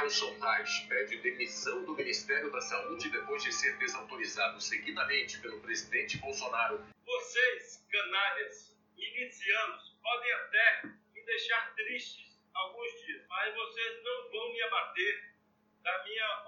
Nelson Reich pede demissão do Ministério da Saúde depois de ser desautorizado seguidamente pelo presidente Bolsonaro. Vocês, canalhas, milicianos, podem até me deixar tristes alguns dias, mas vocês não vão me abater da minha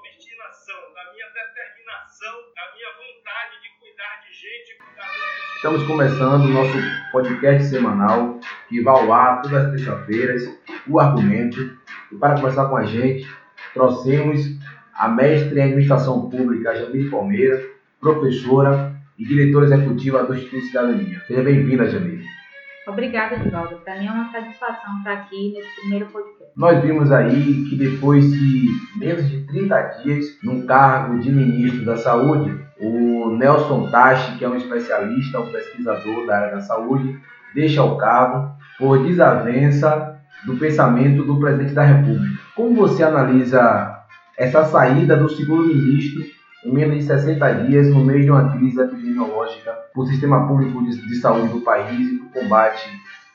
obstinação, da minha determinação, da minha vontade de cuidar de gente. Cuidar de... Estamos começando o nosso podcast semanal, que vai ao ar todas as terças-feiras, o argumento. E para conversar com a gente, trouxemos a mestre em administração pública, Jamile Palmeira, professora e diretora executiva do Instituto Cidadania. Seja bem-vinda, Jamile. Obrigada, Edvaldo. Para mim é uma satisfação estar aqui nesse primeiro podcast. Nós vimos aí que depois de menos de 30 dias no cargo de ministro da Saúde, o Nelson Tachi, que é um especialista, um pesquisador da área da saúde, deixa o cargo por desavença do pensamento do presidente da República. Como você analisa essa saída do segundo ministro em menos de 60 dias, no meio de uma crise epidemiológica, para o sistema público de, de saúde do país e para o combate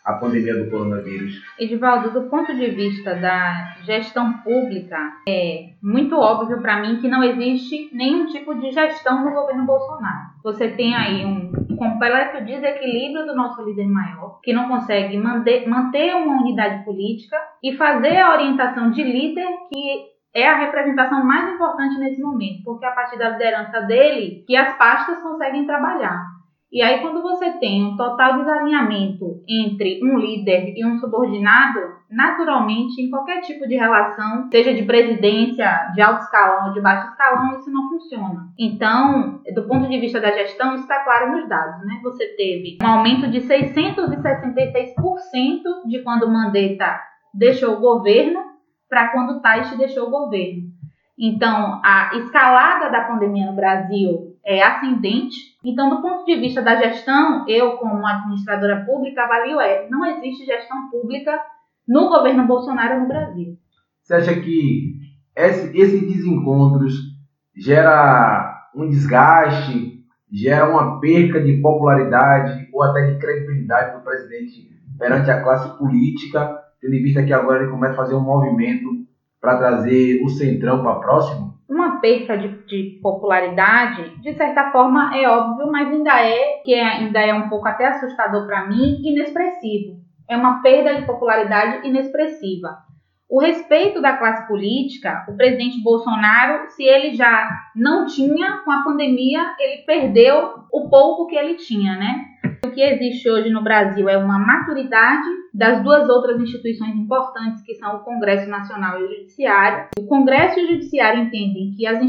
à pandemia do coronavírus? Edivaldo, do ponto de vista da gestão pública, é muito óbvio para mim que não existe nenhum tipo de gestão no governo Bolsonaro. Você tem aí um completo desequilíbrio do nosso líder maior, que não consegue manter, manter uma unidade política e fazer a orientação de líder que é a representação mais importante nesse momento, porque é a partir da liderança dele que as pastas conseguem trabalhar. E aí, quando você tem um total desalinhamento entre um líder e um subordinado, naturalmente, em qualquer tipo de relação, seja de presidência, de alto escalão ou de baixo escalão, isso não funciona. Então, do ponto de vista da gestão, isso está claro nos dados, né? Você teve um aumento de 666% de quando Mandetta deixou o governo para quando o Tais deixou o governo. Então, a escalada da pandemia no Brasil é ascendente. Então, do ponto de vista da gestão, eu, como administradora pública, avalio é: não existe gestão pública no governo Bolsonaro no Brasil. Você acha que esse, esses desencontros gera um desgaste, gera uma perca de popularidade ou até de credibilidade do presidente perante a classe política? tendo em vista que agora ele começa a fazer um movimento para trazer o Centrão para próximo? Uma perca de, de, popularidade, de certa forma, é óbvio, mas ainda é, que é, ainda é um pouco até assustador para mim, inexpressivo. É uma perda de popularidade inexpressiva. O respeito da classe política, o presidente Bolsonaro, se ele já não tinha, com a pandemia, ele perdeu o pouco que ele tinha, né? O que existe hoje no Brasil é uma maturidade das duas outras instituições importantes, que são o Congresso Nacional e o Judiciário. O Congresso e o Judiciário entendem que as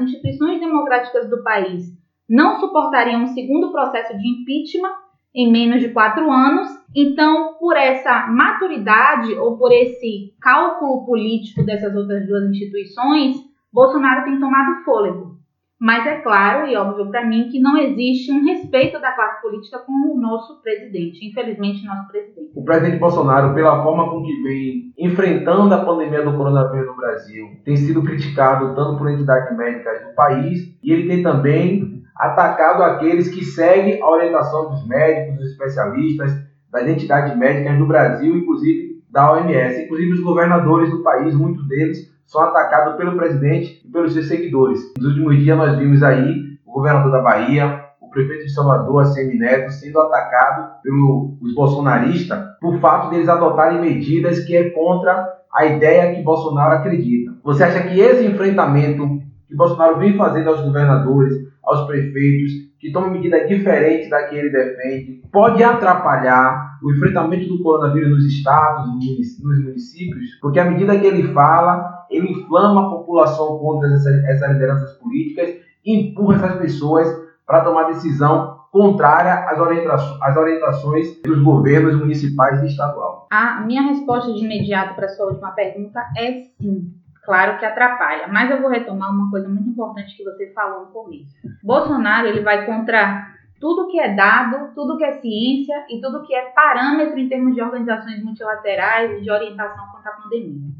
instituições democráticas do país não suportariam um segundo processo de impeachment em menos de quatro anos. Então, por essa maturidade ou por esse cálculo político dessas outras duas instituições, Bolsonaro tem tomado fôlego. Mas é claro e óbvio para mim que não existe um respeito da classe política com o nosso presidente, infelizmente nosso presidente. O presidente Bolsonaro, pela forma com que vem enfrentando a pandemia do coronavírus no Brasil, tem sido criticado tanto por entidades médicas do país e ele tem também atacado aqueles que seguem a orientação dos médicos, dos especialistas, das entidades médicas do Brasil, inclusive da OMS, inclusive os governadores do país, muitos deles são atacados pelo presidente e pelos seus seguidores. Nos últimos dias nós vimos aí o governador da Bahia, o prefeito de Salvador, ACM Neto, sendo atacado pelos bolsonaristas por fato deles adotarem medidas que é contra a ideia que Bolsonaro acredita. Você acha que esse enfrentamento que Bolsonaro vem fazendo aos governadores, aos prefeitos, que tomam medidas diferentes da que ele defende, pode atrapalhar o enfrentamento do coronavírus nos estados, nos municípios, porque à medida que ele fala, ele inflama a população contra essas, essas lideranças políticas empurra essas pessoas para tomar decisão contrária às orientações, às orientações dos governos municipais e estadual. A minha resposta de imediato para a sua última pergunta é sim. Claro que atrapalha, mas eu vou retomar uma coisa muito importante que você falou no começo. Bolsonaro ele vai contra tudo que é dado, tudo que é ciência e tudo que é parâmetro em termos de organizações multilaterais e de orientação contra a pandemia.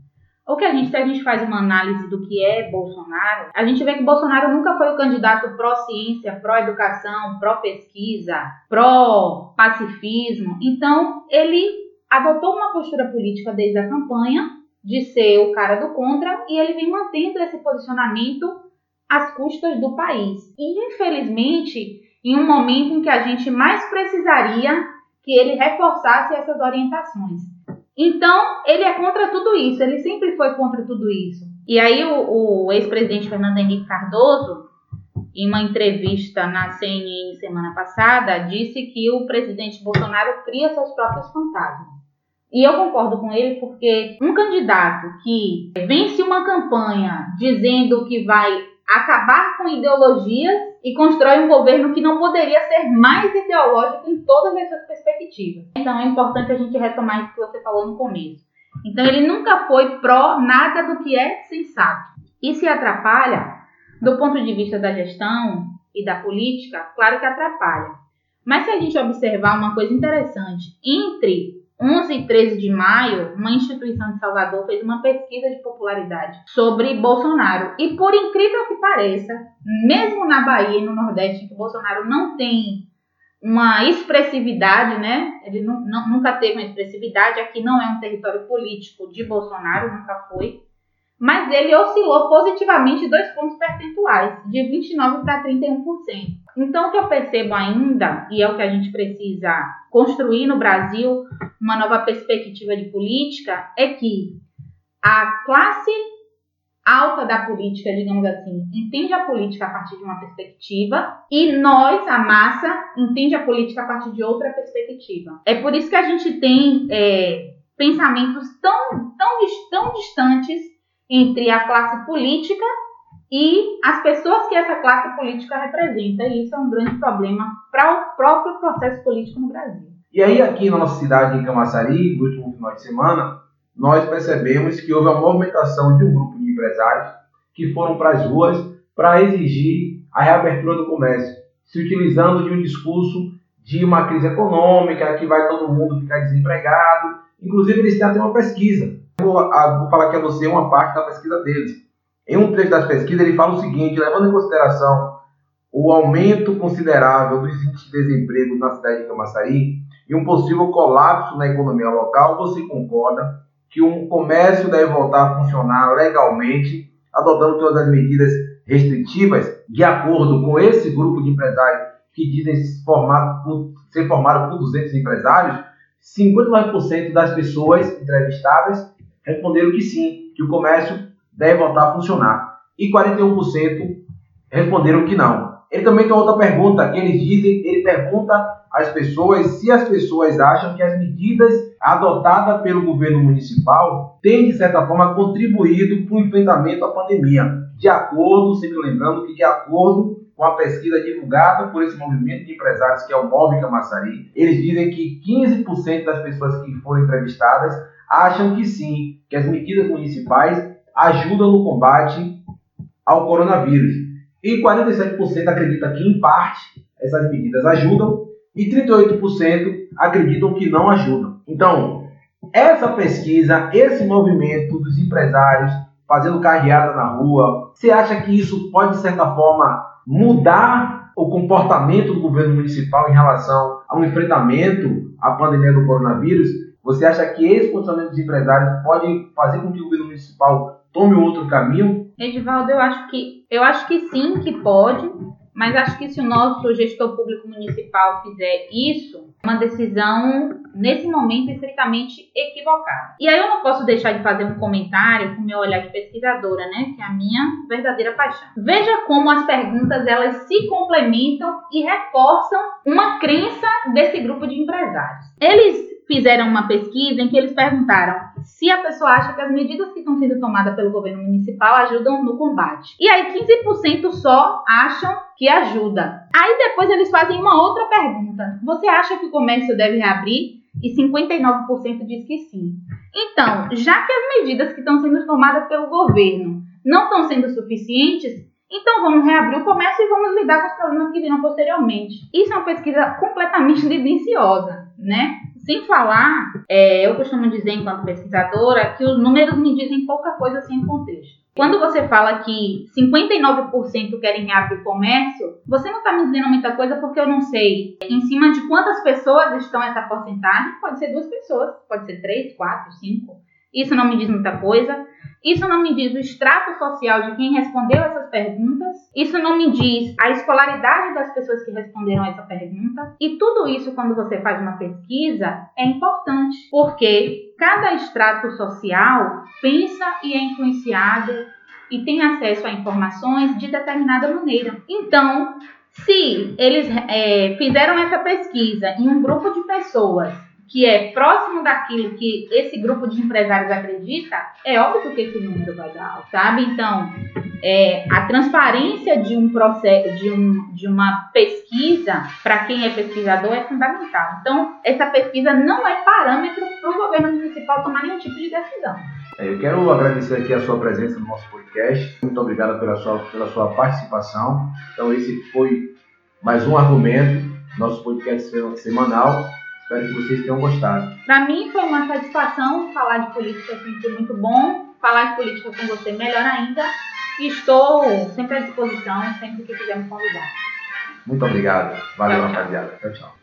O que a gente, se a gente faz uma análise do que é Bolsonaro, a gente vê que Bolsonaro nunca foi o candidato pró-ciência, pró-educação, pró-pesquisa, pró-pacifismo. Então, ele adotou uma postura política desde a campanha de ser o cara do contra e ele vem mantendo esse posicionamento às custas do país. E infelizmente, em um momento em que a gente mais precisaria que ele reforçasse essas orientações. Então, ele é contra tudo isso, ele sempre foi contra tudo isso. E aí, o, o ex-presidente Fernando Henrique Cardoso, em uma entrevista na CNN semana passada, disse que o presidente Bolsonaro cria seus próprios fantasmas. E eu concordo com ele porque um candidato que vence uma campanha dizendo que vai acabar com ideologias e constrói um governo que não poderia ser mais ideológico em todas essas perspectivas. Então é importante a gente retomar isso que você falou no começo. Então ele nunca foi pró nada do que é sensato. E se atrapalha, do ponto de vista da gestão e da política, claro que atrapalha. Mas se a gente observar uma coisa interessante, entre 11 e 13 de maio, uma instituição de Salvador fez uma pesquisa de popularidade sobre Bolsonaro. E por incrível que pareça, mesmo na Bahia e no Nordeste, que Bolsonaro não tem uma expressividade, né? Ele não, não, nunca teve uma expressividade. Aqui não é um território político de Bolsonaro, nunca foi. Mas ele oscilou positivamente dois pontos percentuais, de 29% para 31%. Então, o que eu percebo ainda, e é o que a gente precisa construir no Brasil, uma nova perspectiva de política, é que a classe alta da política, digamos assim, entende a política a partir de uma perspectiva e nós, a massa, entende a política a partir de outra perspectiva. É por isso que a gente tem é, pensamentos tão, tão, tão distantes entre a classe política e as pessoas que essa classe política representa. E isso é um grande problema para o próprio processo político no Brasil. E aí, aqui na nossa cidade, em Camaçari, no último final de semana, nós percebemos que houve uma movimentação de um grupo de empresários que foram para as ruas para exigir a reabertura do comércio, se utilizando de um discurso de uma crise econômica, que vai todo mundo ficar desempregado. Inclusive, eles têm até uma pesquisa. Vou, falar aqui a você uma parte da pesquisa deles. Em um trecho das pesquisas, ele fala o seguinte: levando em consideração o aumento considerável dos índices de desemprego na cidade de Camaçari e um possível colapso na economia local, você concorda que o comércio deve voltar a funcionar legalmente, adotando todas as medidas restritivas, de acordo com esse grupo de empresários que dizem se formar por, ser formado por 200 empresários, 59% das pessoas entrevistadas responderam que sim, que o comércio deve voltar a funcionar. E 41% responderam que não. Ele também tem outra pergunta que eles dizem, ele pergunta às pessoas se as pessoas acham que as medidas adotadas pelo governo municipal têm de certa forma contribuído para o enfrentamento à pandemia. De acordo, sempre lembrando que de acordo com a pesquisa divulgada por esse movimento de empresários que é o Move Camaçari, eles dizem que 15% das pessoas que foram entrevistadas acham que sim, que as medidas municipais ajudam no combate ao coronavírus. E 47% acreditam que, em parte, essas medidas ajudam e 38% acreditam que não ajudam. Então, essa pesquisa, esse movimento dos empresários fazendo carreada na rua, você acha que isso pode, de certa forma, mudar o comportamento do governo municipal em relação ao enfrentamento à pandemia do coronavírus? Você acha que esse posicionamento dos empresários pode fazer com que o governo municipal tome outro caminho? Edivaldo, eu acho que eu acho que sim, que pode, mas acho que se o nosso gestor público municipal fizer isso, é uma decisão nesse momento estritamente equivocada. E aí eu não posso deixar de fazer um comentário com meu olhar de pesquisadora, né, que é a minha verdadeira paixão. Veja como as perguntas elas se complementam e reforçam uma crença desse grupo de empresários. Eles fizeram uma pesquisa em que eles perguntaram se a pessoa acha que as medidas que estão sendo tomadas pelo governo municipal ajudam no combate. E aí 15% só acham que ajuda. Aí depois eles fazem uma outra pergunta. Você acha que o comércio deve reabrir? E 59% diz que sim. Então, já que as medidas que estão sendo tomadas pelo governo não estão sendo suficientes, então vamos reabrir o comércio e vamos lidar com os problemas que virão posteriormente. Isso é uma pesquisa completamente tendenciosa, né? Sem falar, é, eu costumo dizer, enquanto pesquisadora, que os números me dizem pouca coisa sem contexto. Quando você fala que 59% querem abrir o comércio, você não está me dizendo muita coisa porque eu não sei em cima de quantas pessoas estão essa porcentagem. Pode ser duas pessoas, pode ser três, quatro, cinco. Isso não me diz muita coisa. Isso não me diz o extrato social de quem respondeu essas perguntas. Isso não me diz a escolaridade das pessoas que responderam essa pergunta. E tudo isso, quando você faz uma pesquisa, é importante, porque cada extrato social pensa e é influenciado e tem acesso a informações de determinada maneira. Então, se eles é, fizeram essa pesquisa em um grupo de pessoas que é próximo daquilo que esse grupo de empresários acredita, é óbvio que esse número vai dar sabe? Então, é, a transparência de um processo, de, um, de uma pesquisa, para quem é pesquisador, é fundamental. Então, essa pesquisa não é parâmetro para o governo municipal tomar nenhum tipo de decisão. É, eu quero agradecer aqui a sua presença no nosso podcast. Muito obrigado pela sua, pela sua participação. Então, esse foi mais um argumento, nosso podcast semanal. Espero que vocês tenham gostado. Para mim foi uma satisfação falar de política, sempre muito bom. Falar de política com você, melhor ainda. Estou sempre à disposição, sempre que quiser me convidar. Muito obrigado. Valeu, rapaziada. Tchau, tchau.